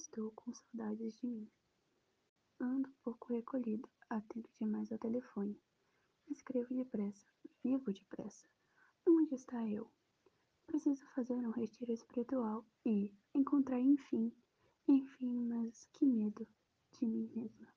Estou com saudades de mim. Ando pouco recolhido, atento demais ao telefone. Escrevo depressa, vivo depressa. Onde está eu? Preciso fazer um retiro espiritual e encontrar enfim, enfim, mas que medo de mim mesma.